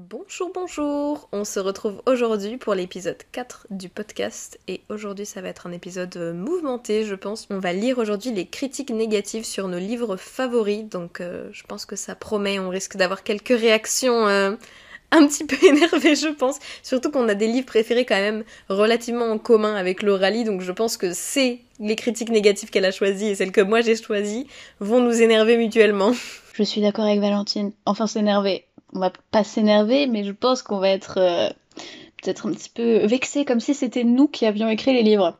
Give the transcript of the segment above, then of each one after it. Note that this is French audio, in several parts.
Bonjour, bonjour On se retrouve aujourd'hui pour l'épisode 4 du podcast et aujourd'hui ça va être un épisode euh, mouvementé je pense. On va lire aujourd'hui les critiques négatives sur nos livres favoris donc euh, je pense que ça promet, on risque d'avoir quelques réactions euh, un petit peu énervées je pense. Surtout qu'on a des livres préférés quand même relativement en commun avec l'Oralie donc je pense que c'est les critiques négatives qu'elle a choisies et celles que moi j'ai choisies vont nous énerver mutuellement. Je suis d'accord avec Valentine. Enfin s'énerver on va pas s'énerver, mais je pense qu'on va être euh, peut-être un petit peu vexé, comme si c'était nous qui avions écrit les livres.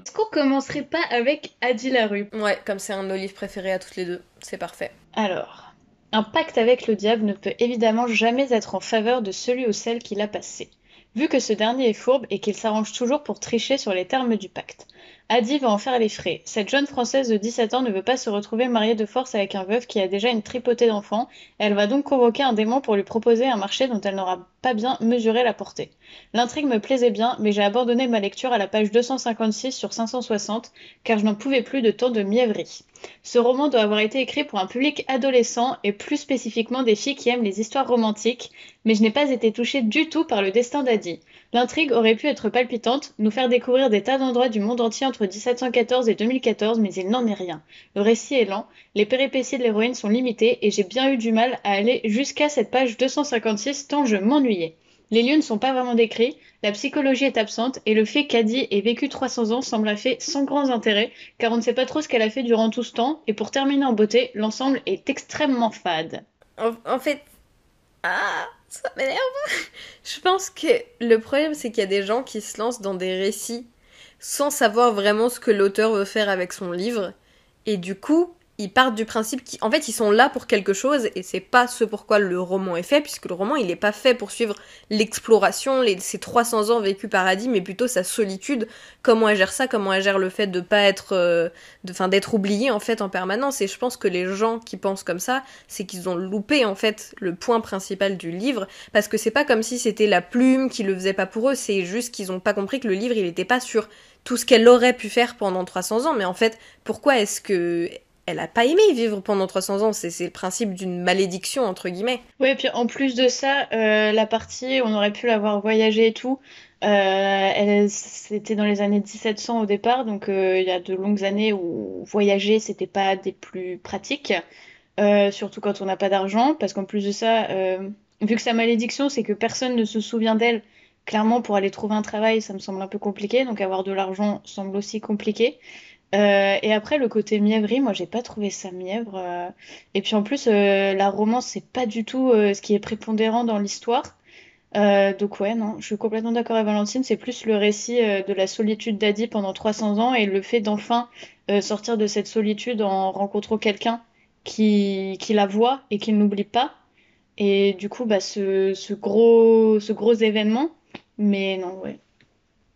Est-ce qu'on commencerait pas avec Adi Larue? Ouais, comme c'est un de nos livres préférés à toutes les deux, c'est parfait. Alors, un pacte avec le diable ne peut évidemment jamais être en faveur de celui ou celle qui l'a passé, vu que ce dernier est fourbe et qu'il s'arrange toujours pour tricher sur les termes du pacte. Adi va en faire les frais. Cette jeune Française de 17 ans ne veut pas se retrouver mariée de force avec un veuf qui a déjà une tripotée d'enfants. Elle va donc convoquer un démon pour lui proposer un marché dont elle n'aura pas bien mesuré la portée. L'intrigue me plaisait bien, mais j'ai abandonné ma lecture à la page 256 sur 560, car je n'en pouvais plus de tant de mièvrerie. Ce roman doit avoir été écrit pour un public adolescent et plus spécifiquement des filles qui aiment les histoires romantiques, mais je n'ai pas été touchée du tout par le destin d'Adi. L'intrigue aurait pu être palpitante, nous faire découvrir des tas d'endroits du monde entier entre 1714 et 2014, mais il n'en est rien. Le récit est lent, les péripéties de l'héroïne sont limitées et j'ai bien eu du mal à aller jusqu'à cette page 256 tant je m'ennuyais. Les lieux ne sont pas vraiment décrits, la psychologie est absente et le fait qu'Adi ait vécu 300 ans semble a fait sans grands intérêts car on ne sait pas trop ce qu'elle a fait durant tout ce temps et pour terminer en beauté, l'ensemble est extrêmement fade. En, fait, ah, ça m'énerve. Je pense que le problème, c'est qu'il y a des gens qui se lancent dans des récits sans savoir vraiment ce que l'auteur veut faire avec son livre. Et du coup, ils partent du principe qu'en fait ils sont là pour quelque chose et c'est pas ce pourquoi le roman est fait puisque le roman il est pas fait pour suivre l'exploration les, ces 300 ans vécus par Adi mais plutôt sa solitude. Comment elle gère ça comment elle gère le fait de pas être euh, enfin d'être oublié en fait en permanence. Et je pense que les gens qui pensent comme ça c'est qu'ils ont loupé en fait le point principal du livre parce que c'est pas comme si c'était la plume qui le faisait pas pour eux c'est juste qu'ils ont pas compris que le livre il était pas sur tout ce qu'elle aurait pu faire pendant 300 ans. Mais en fait pourquoi est-ce que elle a pas aimé vivre pendant 300 ans. C'est le principe d'une malédiction, entre guillemets. Oui, et puis en plus de ça, euh, la partie, on aurait pu la voir voyager et tout. Euh, c'était dans les années 1700 au départ, donc euh, il y a de longues années où voyager, c'était pas des plus pratiques. surtout quand on n'a pas d'argent, parce qu'en plus de ça, vu que sa malédiction, c'est que personne ne se souvient d'elle, clairement, pour aller trouver un travail, ça me semble un peu compliqué, donc avoir de l'argent semble aussi compliqué. Euh, et après, le côté mièvrerie, moi, j'ai pas trouvé ça mièvre. Euh. Et puis en plus, euh, la romance, c'est pas du tout ce qui est prépondérant dans l'histoire. donc ouais, non, je suis complètement d'accord avec Valentine. C'est plus le récit de la solitude d'Adi pendant 300 ans et le fait d'enfin sortir de cette solitude en rencontrant quelqu'un qui, qui la voit et qui ne l'oublie pas. Et du coup, bah, ce, ce, gros, ce gros événement. Mais non, ouais.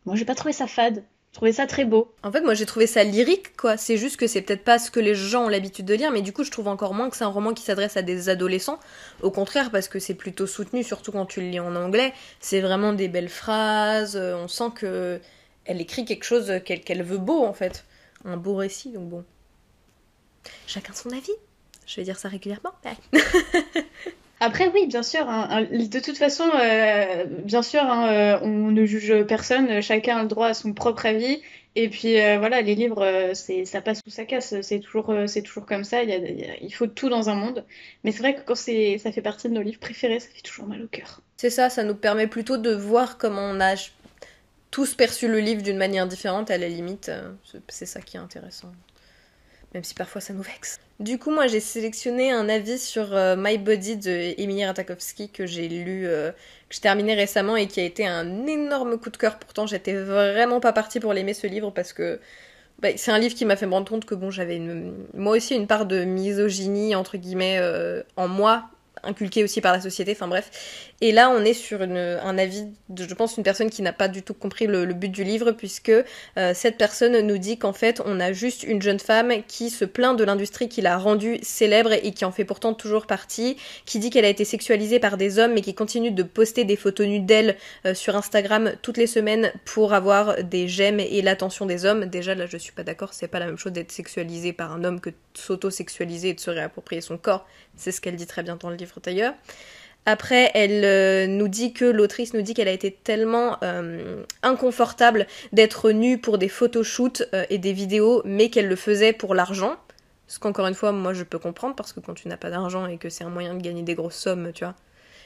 Moi, j'ai pas trouvé ça fade trouvais ça très beau. En fait, moi j'ai trouvé ça lyrique, quoi. C'est juste que c'est peut-être pas ce que les gens ont l'habitude de lire, mais du coup, je trouve encore moins que c'est un roman qui s'adresse à des adolescents. Au contraire, parce que c'est plutôt soutenu, surtout quand tu le lis en anglais. C'est vraiment des belles phrases. Euh, on sent que elle écrit quelque chose qu'elle veut beau, en fait. Un beau récit, donc bon. Chacun son avis. Je vais dire ça régulièrement. Après, oui, bien sûr. Hein, de toute façon, euh, bien sûr, hein, euh, on ne juge personne. Chacun a le droit à son propre avis. Et puis euh, voilà, les livres, c'est ça passe ou ça casse. C'est toujours, toujours comme ça. Il, faut tout dans un monde. Mais c'est vrai que quand ça fait partie de nos livres préférés, ça fait toujours mal au cœur. C'est ça. Ça nous permet plutôt de voir comment on a tous perçu le livre d'une manière différente. À la limite, c'est ça qui est intéressant même si parfois ça nous vexe. Du coup, moi j'ai sélectionné un avis sur euh, My Body de Emilie Ratakowski que j'ai lu, euh, que j'ai terminé récemment et qui a été un énorme coup de cœur. Pourtant, j'étais vraiment pas partie pour l'aimer ce livre parce que bah, c'est un livre qui m'a fait me rendre compte que bon, j'avais moi aussi une part de misogynie entre guillemets euh, en moi inculqué aussi par la société, enfin bref. Et là, on est sur un avis je pense, une personne qui n'a pas du tout compris le, but du livre, puisque euh, cette personne nous dit qu'en fait, on a juste une jeune femme qui se plaint de l'industrie qui l'a rendue célèbre et qui en fait pourtant toujours partie, qui dit qu'elle a été sexualisée par des hommes, mais qui continue de poster des photos nues d'elle euh, sur Instagram toutes les semaines pour avoir des j'aime et l'attention des hommes. Déjà, là, je suis pas d'accord, c'est pas la même chose d'être sexualisé par un homme que s'auto-sexualiser et de se réapproprier son corps. C'est ce qu'elle dit très bien dans le livre d'ailleurs. Après, elle euh, nous dit que l'autrice nous dit qu'elle a été tellement euh, inconfortable d'être nue pour des photoshoots euh, et des vidéos, mais qu'elle le faisait pour l'argent. Ce qu'encore une fois, moi je peux comprendre parce que quand tu n'as pas d'argent et que c'est un moyen de gagner des grosses sommes, tu vois.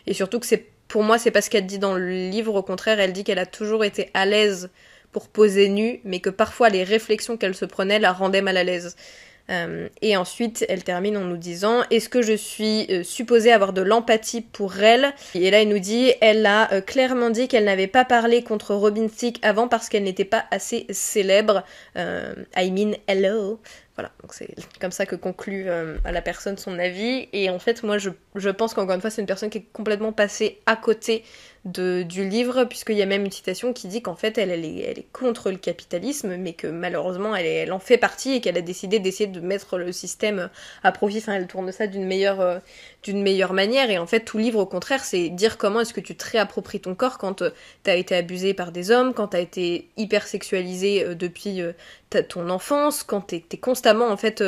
Et surtout que c'est pour moi, c'est pas ce qu'elle dit dans le livre. Au contraire, elle dit qu'elle a toujours été à l'aise pour poser nue, mais que parfois les réflexions qu'elle se prenait la rendaient mal à l'aise. Euh, et ensuite, elle termine en nous disant Est-ce que je suis euh, supposée avoir de l'empathie pour elle? Et là, elle nous dit Elle a euh, clairement dit qu'elle n'avait pas parlé contre Robin Thicke avant parce qu'elle n'était pas assez célèbre. I mean, hello. Voilà, donc c'est comme ça que conclut à la personne son avis. Et en fait, moi, je, je pense qu'encore une fois, c'est une personne qui est complètement passée à côté du livre, puisqu'il y a même une citation qui dit qu'en fait, elle, est, contre le capitalisme, mais que malheureusement, elle, en fait partie et qu'elle a décidé d'essayer de mettre le système à profit. Enfin, elle tourne ça d'une meilleure, euh, meilleure manière. Et en fait, tout livre, au contraire, c'est dire comment est-ce que tu te réappropries ton corps quand euh, t'as été abusé par des hommes, quand t'as été hyper sexualisé euh, depuis ton enfance, quand t'es es constamment en fait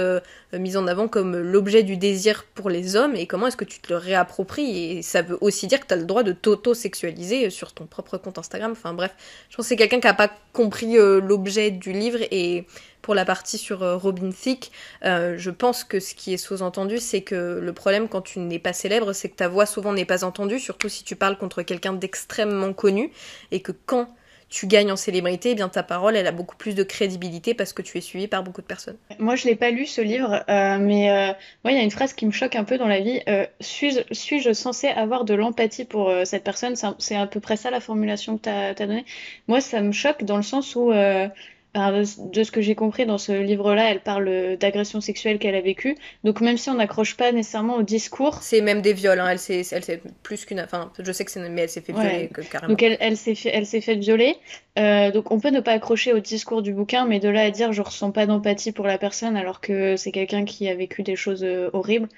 mise en avant comme l'objet du désir pour les hommes, et comment est-ce que tu te le réappropries? Et ça veut aussi dire que t'as le droit de t'auto-sexualiser sur ton propre compte Instagram. Enfin bref, je pense que c'est quelqu'un qui n'a pas compris euh, l'objet du livre et pour la partie sur euh, Robin Thicke, euh, je pense que ce qui est sous-entendu, c'est que le problème quand tu n'es pas célèbre, c'est que ta voix souvent n'est pas entendue, surtout si tu parles contre quelqu'un d'extrêmement connu, et que quand tu gagnes en célébrité, eh bien ta parole, elle a beaucoup plus de crédibilité parce que tu es suivi par beaucoup de personnes. Moi, je l'ai pas lu ce livre, euh, mais euh, moi, il y a une phrase qui me choque un peu dans la vie. Euh, suis-je suis censé avoir de l'empathie pour cette personne? C'est à peu près ça la formulation que tu as donnée. Moi, ça me choque dans le sens où de, ce que j'ai compris dans ce livre-là, elle parle d'agression sexuelle qu'elle a vécue. Donc même si on n'accroche pas nécessairement au discours, c'est même des viols. Hein. Elle s'est, elle plus qu'une. Enfin, je sais que c'est, mais elle s'est fait violer carrément. Donc elle, elle s'est fait, elle s'est fait violer. Euh, donc on peut ne pas accrocher au discours du bouquin, mais de là à dire je ressens pas d'empathie pour la personne alors que c'est quelqu'un qui a vécu des choses euh, horribles.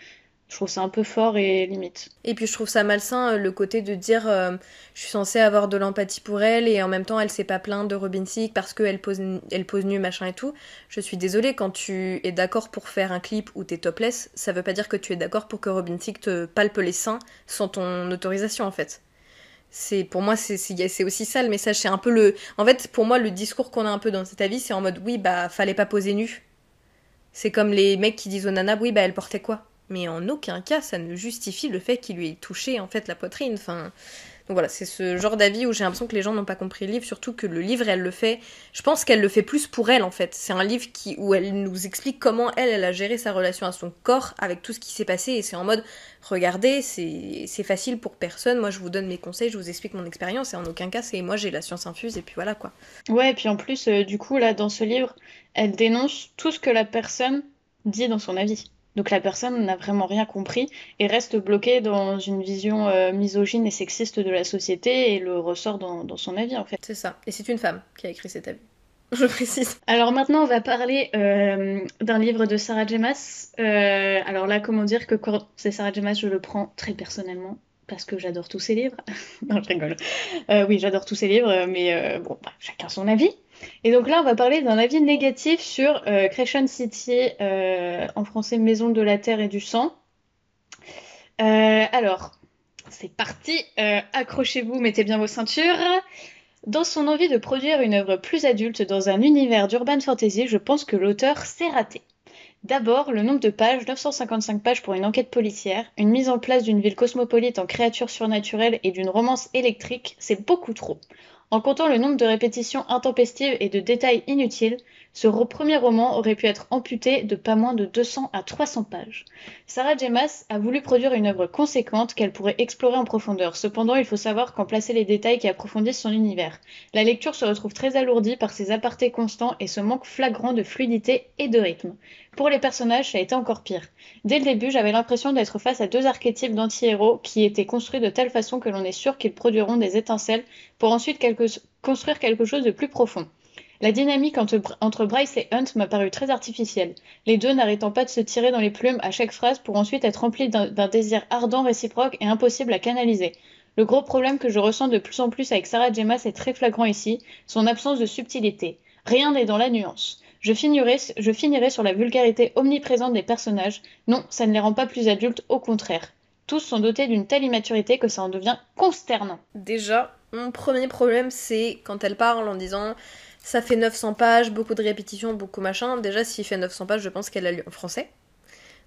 Je trouve ça un peu fort et limite. Et puis je trouve ça malsain euh, le côté de dire euh, je suis censée avoir de l'empathie pour elle et en même temps elle s'est pas plainte de Robin Thicke parce qu'elle pose, elle pose nu machin et tout. Je suis désolée, quand tu es d'accord pour faire un clip où t'es topless, ça veut pas dire que tu es d'accord pour que Robin Thicke te palpe les seins sans ton autorisation en fait. C'est pour moi c'est c'est aussi ça le message, c'est un peu le en fait pour moi le discours qu'on a un peu dans cet avis, c'est en mode oui bah fallait pas poser nu. C'est comme les mecs qui disent aux nanas oui bah elle portait quoi? Mais en aucun cas ça ne justifie le fait qu'il lui ait touché en fait la poitrine. Enfin, donc voilà, c'est ce genre d'avis où j'ai l'impression que les gens n'ont pas compris le livre, surtout que le livre elle le fait. Je pense qu'elle le fait plus pour elle en fait. C'est un livre qui où elle nous explique comment elle elle a géré sa relation à son corps avec tout ce qui s'est passé et c'est en mode regardez c'est facile pour personne. Moi je vous donne mes conseils, je vous explique mon expérience et en aucun cas c'est moi j'ai la science infuse et puis voilà quoi. Ouais et puis en plus euh, du coup là dans ce livre elle dénonce tout ce que la personne dit dans son avis. Donc la personne n'a vraiment rien compris et reste bloquée dans une vision euh, misogyne et sexiste de la société et le ressort dans, son avis en fait. C'est ça. Et c'est une femme qui a écrit cet avis. Je précise. Alors maintenant, on va parler euh, d'un livre de Sarah Jemas. Euh, alors là, comment dire que quand c'est Sarah Jemas, je le prends très personnellement parce que j'adore tous ses livres. non, je rigole. oui, j'adore tous ses livres, mais bon, bah, chacun son avis. Et donc là, on va parler d'un avis négatif sur euh, Crescent City, euh, en français Maison de la Terre et du Sang. Euh, alors, c'est parti, accrochez-vous, mettez bien vos ceintures. Dans son envie de produire une œuvre plus adulte dans un univers d'urban fantasy, je pense que l'auteur s'est raté. D'abord, le nombre de pages, 955 pages pour une enquête policière, une mise en place d'une ville cosmopolite en créatures surnaturelles et d'une romance électrique, c'est beaucoup trop. En comptant le nombre de répétitions intempestives et de détails inutiles, ce premier roman aurait pu être amputé de pas moins de 200 à 300 pages. Sarah Jemas a voulu produire une œuvre conséquente qu'elle pourrait explorer en profondeur. Cependant, il faut savoir quand placer les détails qui approfondissent son univers. La lecture se retrouve très alourdie par ses apartés constants et ce manque flagrant de fluidité et de rythme. Pour les personnages, ça a été encore pire. Dès le début, j'avais l'impression d'être face à deux archétypes d'anti-héros qui étaient construits de telle façon que l'on est sûr qu'ils produiront des étincelles pour ensuite construire quelque chose de plus profond. La dynamique entre, Bryce et Hunt m'a paru très artificielle, les deux n'arrêtant pas de se tirer dans les plumes à chaque phrase pour ensuite être remplis d'un désir ardent réciproque et impossible à canaliser. Le gros problème que je ressens de plus en plus avec Sarah Gemma, est très flagrant ici, son absence de subtilité. Rien n'est dans la nuance. Je finirai, je finirai sur la vulgarité omniprésente des personnages. Non, ça ne les rend pas plus adultes, au contraire. Tous sont dotés d'une telle immaturité que ça en devient consternant. Déjà, mon premier problème, c'est quand elle parle en disant ça fait 900 pages, beaucoup de répétitions, beaucoup machin. Déjà, s'il fait 900 pages, je pense qu'elle a lu en français.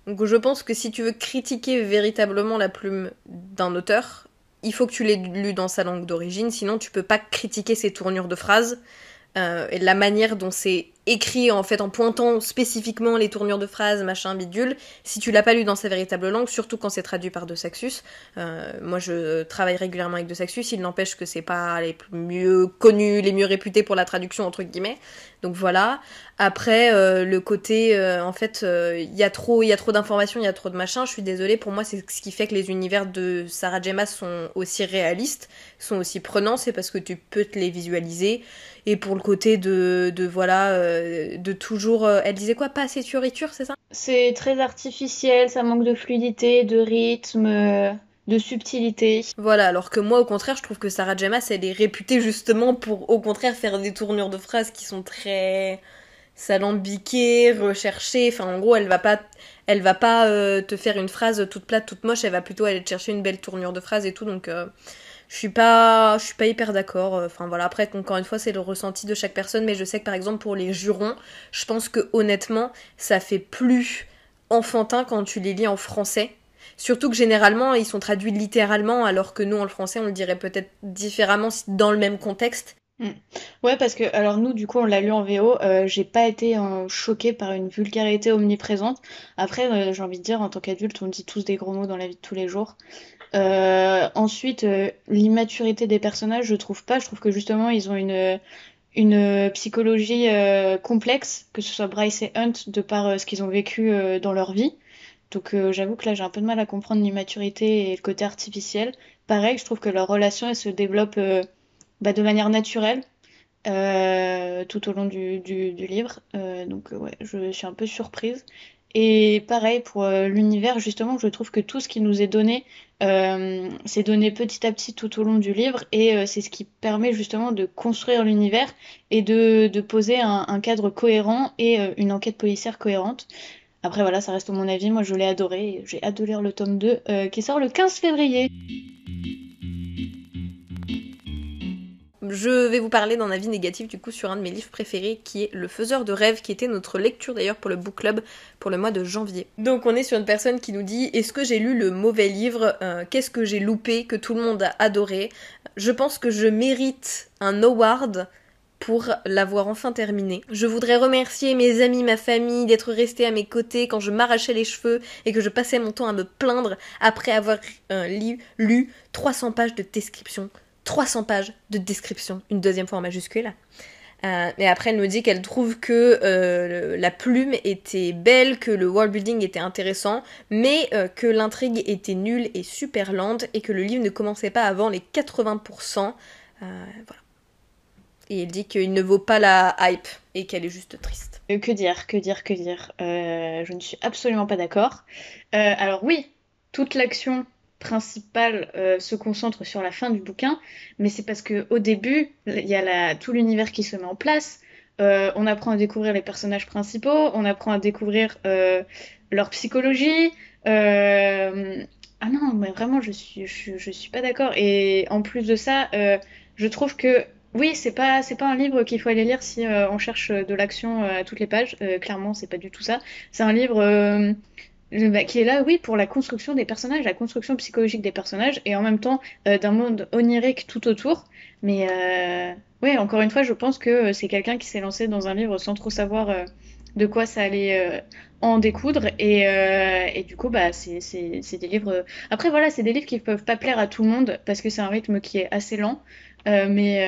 Donc je pense que si tu veux critiquer véritablement la plume d'un auteur, il faut que tu l'aies lu dans sa langue d'origine, sinon tu peux pas critiquer ses tournures de phrases euh, et la manière dont c'est écrit en fait en pointant spécifiquement les tournures de phrases, machin, bidule, si tu l'as pas lu dans sa véritable langue, surtout quand c'est traduit par De Saxus. Euh, moi je travaille régulièrement avec De Saxus, il n'empêche que c'est pas les mieux connus, les mieux réputés pour la traduction entre guillemets. Donc voilà. Après euh, le côté en fait il y a trop il y a trop d'informations, il y a trop de machin, je suis désolée, pour moi c'est ce qui fait que les univers de Sarah Gemma sont aussi réalistes, sont aussi prenants, c'est parce que tu peux te les visualiser et pour le côté de, de voilà, euh, de toujours. Euh, elle disait quoi Pas assez fioriture, c'est ça? C'est très artificiel, ça manque de fluidité, de rythme. de subtilité. Voilà, alors que moi, au contraire, je trouve que Sarah Gemma, elle est réputée justement pour, au contraire, faire des tournures de phrases qui sont très salambiquées, recherchées. Enfin, en gros, elle va pas, elle va pas euh, te faire une phrase toute plate, toute moche. Elle va plutôt aller te chercher une belle tournure de phrase et tout. Donc, je suis pas je suis pas hyper d'accord enfin voilà après encore une fois c'est le ressenti de chaque personne mais je sais que par exemple pour les jurons je pense que honnêtement ça fait plus enfantin quand tu les lis en français surtout que généralement ils sont traduits littéralement alors que nous en français on le dirait peut-être différemment dans le même contexte hmm. Ouais, parce que, alors nous, du coup, on l'a lu en VO, euh, j'ai pas été euh, choquée par une vulgarité omniprésente. Après, euh, j'ai envie de dire, en tant qu'adulte, on dit tous des gros mots dans la vie de tous les jours. Euh, ensuite, euh, l'immaturité des personnages, je trouve pas. Je trouve que justement, ils ont une, une psychologie euh, complexe, que ce soit Bryce et Hunt, de par ce qu'ils ont vécu dans leur vie. Donc j'avoue que là, j'ai un peu de mal à comprendre l'immaturité et le côté artificiel. Pareil, je trouve que leur relation, elle se développe bah, de manière naturelle. tout au long du, du, du livre. donc ouais, je suis un peu surprise. Et pareil pour euh, l'univers, justement, je trouve que tout ce qui nous est donné, euh, c'est donné petit à petit tout au long du livre, et euh, c'est ce qui permet justement de construire l'univers et de, de poser un, cadre cohérent et une enquête policière cohérente. Après voilà, ça reste mon avis, moi je l'ai adoré, j'ai lire le tome 2 qui sort le 15 février. Je vais vous parler d'un avis négatif du coup sur un de mes livres préférés qui est Le Faiseur de rêves, qui était notre lecture d'ailleurs pour le book club pour le mois de janvier. Donc on est sur une personne qui nous dit est-ce que j'ai lu le mauvais livre? Euh, Qu'est-ce que j'ai loupé que tout le monde a adoré? Je pense que je mérite un award pour l'avoir enfin terminé. Je voudrais remercier mes amis, ma famille d'être restés à mes côtés quand je m'arrachais les cheveux et que je passais mon temps à me plaindre après avoir euh, lu, lu 300 pages de description 300 pages de description, une deuxième fois en majuscule. Euh, et après, elle nous dit qu'elle trouve que euh, la plume était belle, que le world building était intéressant, mais euh, que l'intrigue était nulle et super lente, et que le livre ne commençait pas avant les 80%. voilà. Et elle dit qu'il ne vaut pas la hype et qu'elle est juste triste. Que dire, que dire, que dire? Je ne suis absolument pas d'accord. alors oui, toute l'action principal euh, se concentre sur la fin du bouquin, mais c'est parce que au début, il y a tout l'univers qui se met en place. Euh, on apprend à découvrir les personnages principaux, on apprend à découvrir euh, leur psychologie. Ah non, mais vraiment, je suis, je, je suis pas d'accord. Et en plus de ça, je trouve que oui, c'est pas c'est pas un livre qu'il faut aller lire si on cherche de l'action à toutes les pages. clairement, c'est pas du tout ça. C'est un livre bah, qui est là, oui, pour la construction des personnages, la construction psychologique des personnages, et en même temps euh, d'un monde onirique tout autour. Mais euh, oui, encore une fois, je pense que euh, c'est quelqu'un qui s'est lancé dans un livre sans trop savoir euh, de quoi ça allait en découdre, et, et du coup, bah, c'est des livres. Après, voilà, c'est des livres qui peuvent pas plaire à tout le monde parce que c'est un rythme qui est assez lent, mais.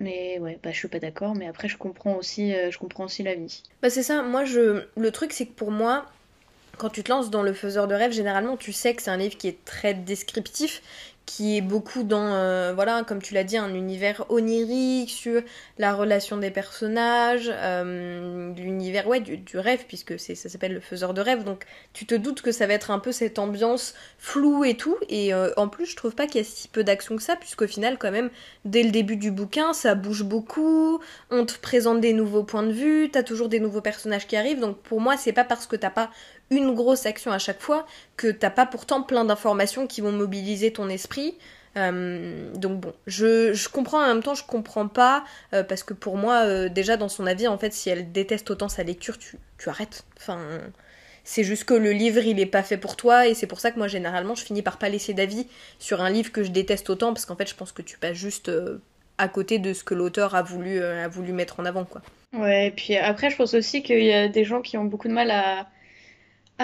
Mais ouais, bah, je suis pas d'accord, mais après je comprends aussi, je comprends aussi la vie. Bah c'est ça, moi je... Le truc c'est que pour moi, quand tu te lances dans le faiseur de rêve, généralement tu sais que c'est un livre qui est très descriptif, qui est beaucoup dans, euh, voilà, comme tu l'as dit, un univers onirique sur la relation des personnages, euh, l'univers, ouais, du, rêve, puisque ça s'appelle le faiseur de rêve, donc tu te doutes que ça va être un peu cette ambiance floue et tout, et euh, en plus, je trouve pas qu'il y a si peu d'action que ça, puisqu'au final, quand même, dès le début du bouquin, ça bouge beaucoup, on te présente des nouveaux points de vue, t'as toujours des nouveaux personnages qui arrivent, donc pour moi, c'est pas parce que t'as pas une grosse action à chaque fois que t'as pas pourtant plein d'informations qui vont mobiliser ton esprit. Euh, donc bon, je, comprends en même temps, je comprends pas, euh, parce que pour moi, euh, déjà dans son avis, en fait, si elle déteste autant sa lecture, tu, tu arrêtes. Enfin, c'est juste que le livre, il est pas fait pour toi, et c'est pour ça que moi, généralement, je finis par pas laisser d'avis sur un livre que je déteste autant, parce qu'en fait, je pense que tu passes juste à côté de ce que l'auteur a voulu, a voulu mettre en avant, quoi. Ouais, et puis après, je pense aussi qu'il y a des gens qui ont beaucoup de mal à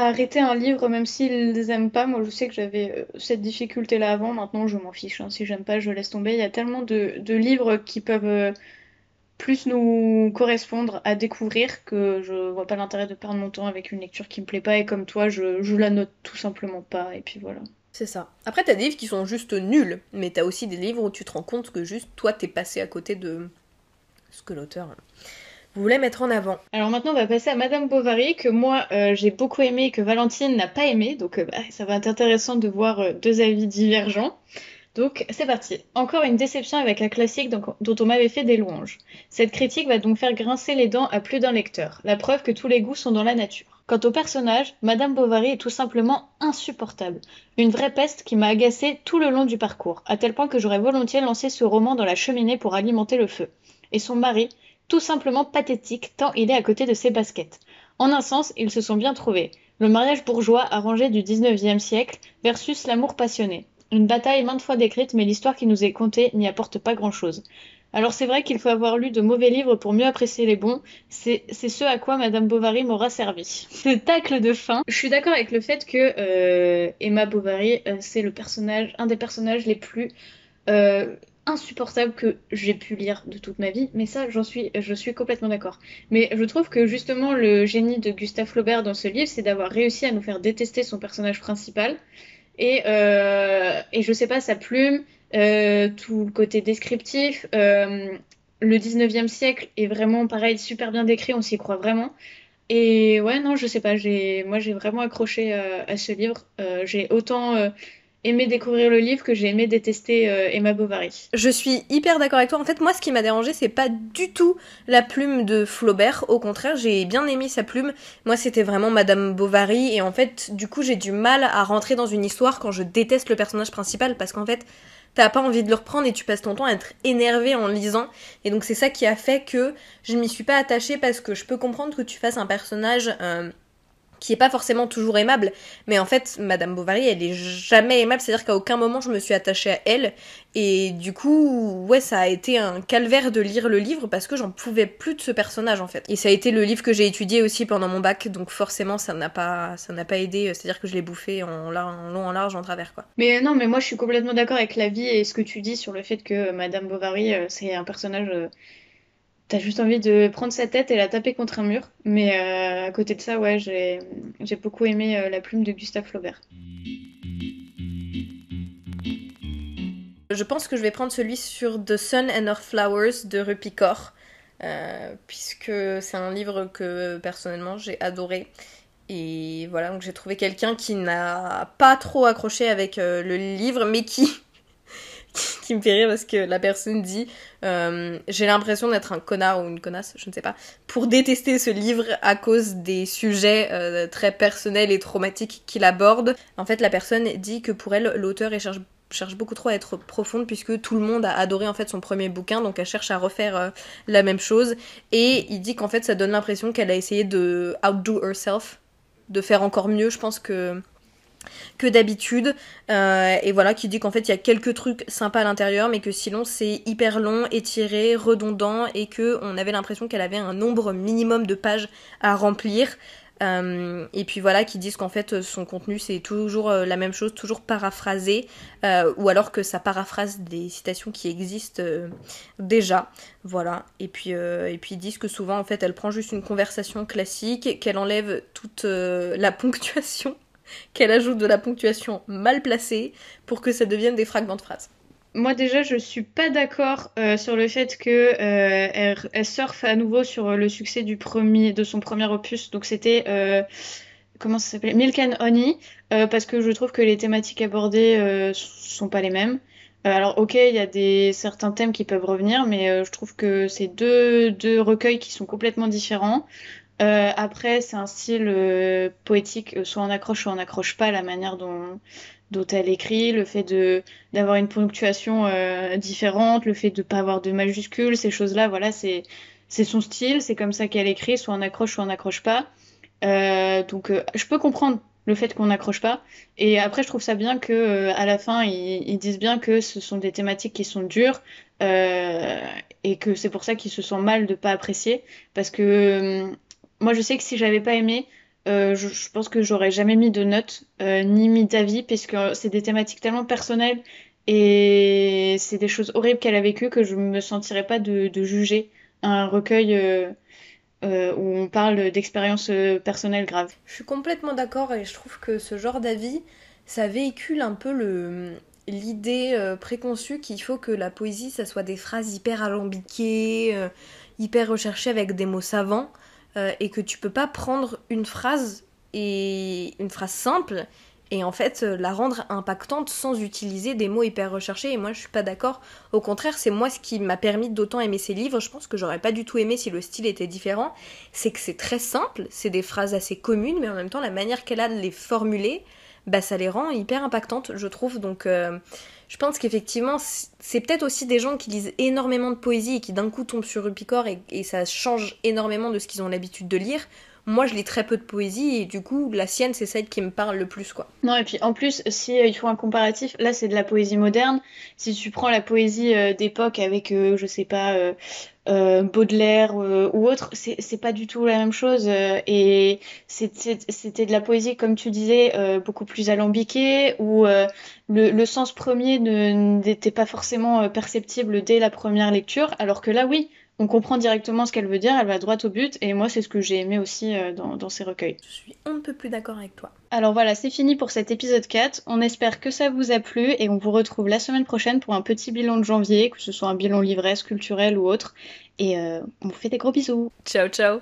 arrêter un livre même s'ils aiment pas. Moi, je sais que j'avais euh, cette difficulté-là avant. Maintenant, je m'en fiche. Hein. Si j'aime pas, je laisse tomber. Il y a tellement de, livres qui peuvent euh, plus nous correspondre à découvrir que je vois pas l'intérêt de perdre mon temps avec une lecture qui me plaît pas. Et comme toi, je, je la note tout simplement pas. Et puis voilà. C'est ça. Après, t'as des livres qui sont juste nuls, mais t'as aussi des livres où tu te rends compte que juste toi, t'es passé à côté de ce que l'auteur voulais mettre en avant. Alors maintenant, on va passer à Madame Bovary, que moi euh, j'ai beaucoup aimé et que Valentine n'a pas aimé. Donc euh, bah, ça va être intéressant de voir euh, deux avis divergents. Donc c'est parti. Encore une déception avec un classique dont on m'avait fait des louanges. Cette critique va donc faire grincer les dents à plus d'un lecteur. La preuve que tous les goûts sont dans la nature. Quant au personnage, Madame Bovary est tout simplement insupportable. Une vraie peste qui m'a agacée tout le long du parcours, à tel point que j'aurais volontiers lancé ce roman dans la cheminée pour alimenter le feu. Et son mari, tout simplement pathétique tant il est à côté de ses baskets. En un sens, ils se sont bien trouvés. Le mariage bourgeois arrangé du 19e siècle versus l'amour passionné. Une bataille maintes fois décrite, mais l'histoire qui nous est contée n'y apporte pas grand-chose. Alors c'est vrai qu'il faut avoir lu de mauvais livres pour mieux apprécier les bons, c'est ce à quoi Madame Bovary m'aura servi. Ce tacle de fin. Je suis d'accord avec le fait que euh, Emma Bovary, euh, c'est le personnage, un des personnages les plus euh, insupportable que j'ai pu lire de toute ma vie, mais ça, j'en suis, je suis complètement d'accord. Mais je trouve que justement le génie de Gustave Flaubert dans ce livre, c'est d'avoir réussi à nous faire détester son personnage principal. Et, euh, et je sais pas, sa plume, euh, tout le côté descriptif, euh, le 19e siècle est vraiment pareil, super bien décrit, on s'y croit vraiment. Et ouais, non, je sais pas, moi j'ai vraiment accroché à ce livre. j'ai autant aimé découvrir le livre que j'ai aimé détester euh, Emma Bovary. Je suis hyper d'accord avec toi. En fait, moi, ce qui m'a dérangé, c'est pas du tout la plume de Flaubert. Au contraire, j'ai bien aimé sa plume. Moi, c'était vraiment Madame Bovary. Et en fait, du coup, j'ai du mal à rentrer dans une histoire quand je déteste le personnage principal parce qu'en fait, t'as pas envie de le reprendre et tu passes ton temps à être énervé en lisant. Et donc, c'est ça qui a fait que je m'y suis pas attachée parce que je peux comprendre que tu fasses un personnage. Euh, qui est pas forcément toujours aimable, mais en fait, Madame Bovary, elle est jamais aimable, c'est-à-dire qu'à aucun moment je me suis attachée à elle, et du coup, ouais, ça a été un calvaire de lire le livre parce que j'en pouvais plus de ce personnage en fait. Et ça a été le livre que j'ai étudié aussi pendant mon bac, donc forcément ça n'a pas, ça n'a pas aidé, c'est-à-dire que je l'ai bouffé en, long, en large, en travers quoi. Mais non, mais moi je suis complètement d'accord avec la vie et ce que tu dis sur le fait que Madame Bovary, euh, c'est un personnage euh, T'as juste envie de prendre sa tête et la taper contre un mur. Mais euh, à côté de ça, ouais, j'ai, beaucoup aimé euh, la plume de Gustave Flaubert. Je pense que je vais prendre celui sur The Sun and Her Flowers de Rupicor, euh, puisque c'est un livre que personnellement j'ai adoré. Et voilà, donc j'ai trouvé quelqu'un qui n'a pas trop accroché avec le livre, mais qui qui me fait rire parce que la personne dit euh, J'ai l'impression d'être un connard ou une connasse, je ne sais pas, pour détester ce livre à cause des sujets euh, très personnels et traumatiques qu'il aborde. En fait, la personne dit que pour elle, l'auteur cherche beaucoup trop à être profonde puisque tout le monde a adoré en fait son premier bouquin donc elle cherche à refaire euh, la même chose et il dit qu'en fait ça donne l'impression qu'elle a essayé de outdo herself de faire encore mieux je pense que que d'habitude. Euh, et voilà, qui dit qu'en fait il y a quelques trucs sympas à l'intérieur, mais que sinon c'est hyper long, étiré, redondant, et que on avait l'impression qu'elle avait un nombre minimum de pages à remplir. Euh, et puis voilà, qui disent qu'en fait son contenu c'est toujours euh, la même chose, toujours paraphrasé, ou alors que ça paraphrase des citations qui existent déjà. Voilà. Et puis, et puis ils disent que souvent en fait elle prend juste une conversation classique, qu'elle enlève toute la ponctuation qu'elle ajoute de la ponctuation mal placée pour que ça devienne des fragments de phrases. Moi déjà, je suis pas d'accord euh, sur le fait que euh, surfe à nouveau sur le succès du premier, de son premier opus. Donc c'était euh, comment s'appelait? Milk and Honey, parce que je trouve que les thématiques abordées sont pas les mêmes. alors ok, il y a des certains thèmes qui peuvent revenir, mais je trouve que c'est deux, deux recueils qui sont complètement différents. Euh, après, c'est un style euh, poétique, euh, soit on accroche, soit on n'accroche pas la manière dont, dont elle écrit, le fait de d'avoir une ponctuation différente, le fait de pas avoir de majuscules, ces choses-là, voilà, c'est c'est son style, c'est comme ça qu'elle écrit, soit on accroche, soit on n'accroche pas. donc, je peux comprendre le fait qu'on n'accroche pas. Et après, je trouve ça bien que à la fin, ils, ils, disent bien que ce sont des thématiques qui sont dures et que c'est pour ça qu'ils se sentent mal de pas apprécier, parce que moi, je sais que si j'avais pas aimé, euh, je, pense que j'aurais jamais mis de notes euh, ni mis d'avis parce que c'est des thématiques tellement personnelles et c'est des choses horribles qu'elle a vécues que je me sentirais pas de, juger un recueil euh, où on parle d'expériences personnelles graves. Je suis complètement d'accord et je trouve que ce genre d'avis, ça véhicule un peu l'idée préconçue qu'il faut que la poésie, ça soit des phrases hyper alambiquées, hyper recherchées avec des mots savants. Euh, et que tu peux pas prendre une phrase et une phrase simple et en fait euh, la rendre impactante sans utiliser des mots hyper recherchés. Et moi je suis pas d'accord. Au contraire c'est moi ce qui m'a permis d'autant aimer ces livres. Je pense que j'aurais pas du tout aimé si le style était différent. C'est que c'est très simple c'est des phrases assez communes mais en même temps la manière qu'elle a de les formuler bah ça les rend hyper impactantes je trouve. Donc euh, je pense qu'effectivement, c'est peut-être aussi des gens qui lisent énormément de poésie et qui d'un coup tombent sur Rupicor et, et ça change énormément de ce qu'ils ont l'habitude de lire. Moi, je lis très peu de poésie et du coup, la sienne, c'est celle qui me parle le plus, quoi. Non, et puis en plus, si euh, il faut un comparatif, là, c'est de la poésie moderne. Si tu prends la poésie euh, d'époque avec, euh, je sais pas, Baudelaire ou autre, c'est pas du tout la même chose. et c'était de la poésie, comme tu disais, beaucoup plus alambiquée, où le, le, sens premier n'était pas forcément perceptible dès la première lecture, alors que là, oui, on comprend directement ce qu'elle veut dire, elle va droit au but, et moi c'est ce que j'ai aimé aussi euh, dans, ces recueils. Je suis un peu plus d'accord avec toi. Alors voilà, c'est fini pour cet épisode 4, on espère que ça vous a plu, et on vous retrouve la semaine prochaine pour un petit bilan de janvier, que ce soit un bilan livresse, culturel ou autre, et euh, on vous fait des gros bisous. Ciao ciao